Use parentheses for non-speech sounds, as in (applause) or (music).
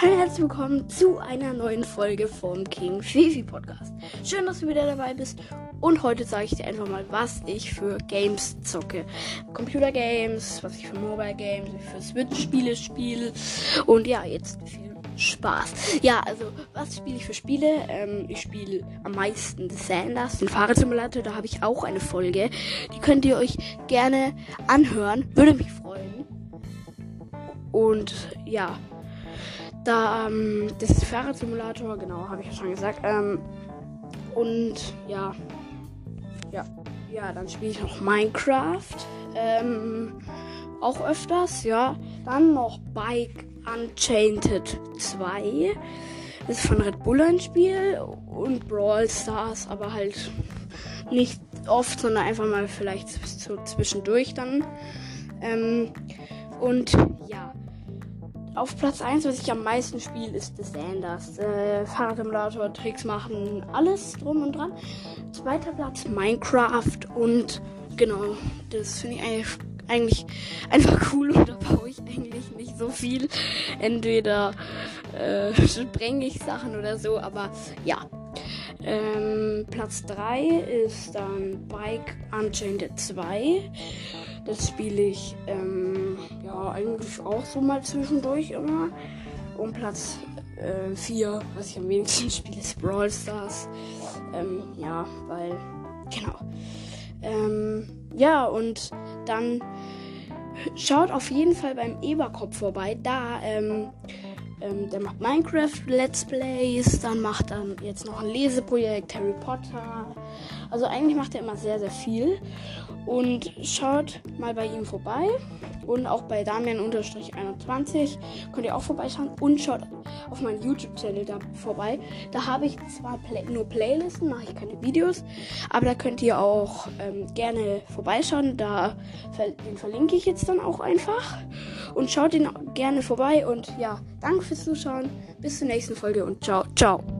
Hallo herzlich willkommen zu einer neuen Folge vom King Fifi Podcast. Schön, dass du wieder dabei bist. Und heute sage ich dir einfach mal, was ich für Games zocke. Computer Games, was ich für Mobile Games, für Switch-Spiele spiele. Und ja, jetzt viel Spaß. Ja, also, was spiele ich für Spiele? Ähm, ich spiele am meisten The Sanders, den Fahrradsimulator. Da habe ich auch eine Folge. Die könnt ihr euch gerne anhören. Würde mich freuen. Und ja, da, ähm, das ist Fahrradsimulator, genau, habe ich ja schon gesagt. Ähm, und ja, ja, ja, dann spiele ich noch Minecraft. Ähm, auch öfters, ja. Dann noch Bike Unchained 2. Das ist von Red Bull ein Spiel. Und Brawl Stars, aber halt nicht oft, sondern einfach mal vielleicht so zwischendurch dann. Ähm, und ja. Auf Platz 1, was ich am meisten spiele, ist The Sanders. Äh, Fahrradsimulator, Tricks machen, alles drum und dran. Zweiter Platz Minecraft und genau, das finde ich eigentlich, eigentlich einfach cool und da baue ich eigentlich nicht so viel. Entweder äh, (laughs) sprenge ich Sachen oder so, aber ja. Ähm, Platz 3 ist dann Bike Unchained 2. Das spiele ich ähm, ja eigentlich auch so mal zwischendurch immer. Und Platz 4, äh, was ich am wenigsten (laughs) spiele, ist Brawl Stars. Ähm, ja, weil, genau. Ähm, ja, und dann schaut auf jeden Fall beim Eberkopf vorbei. Da, ähm, ähm, der macht Minecraft Let's Plays, dann macht er jetzt noch ein Leseprojekt, Harry Potter. Also eigentlich macht er immer sehr, sehr viel. Und schaut mal bei ihm vorbei. Und auch bei Damian-21 könnt ihr auch vorbeischauen. Und schaut auf meinen YouTube-Channel da vorbei. Da habe ich zwar Play nur Playlisten, mache ich keine Videos. Aber da könnt ihr auch ähm, gerne vorbeischauen. Da den verlinke ich jetzt dann auch einfach. Und schaut ihn gerne vorbei. Und ja, danke fürs Zuschauen. Bis zur nächsten Folge und ciao, ciao.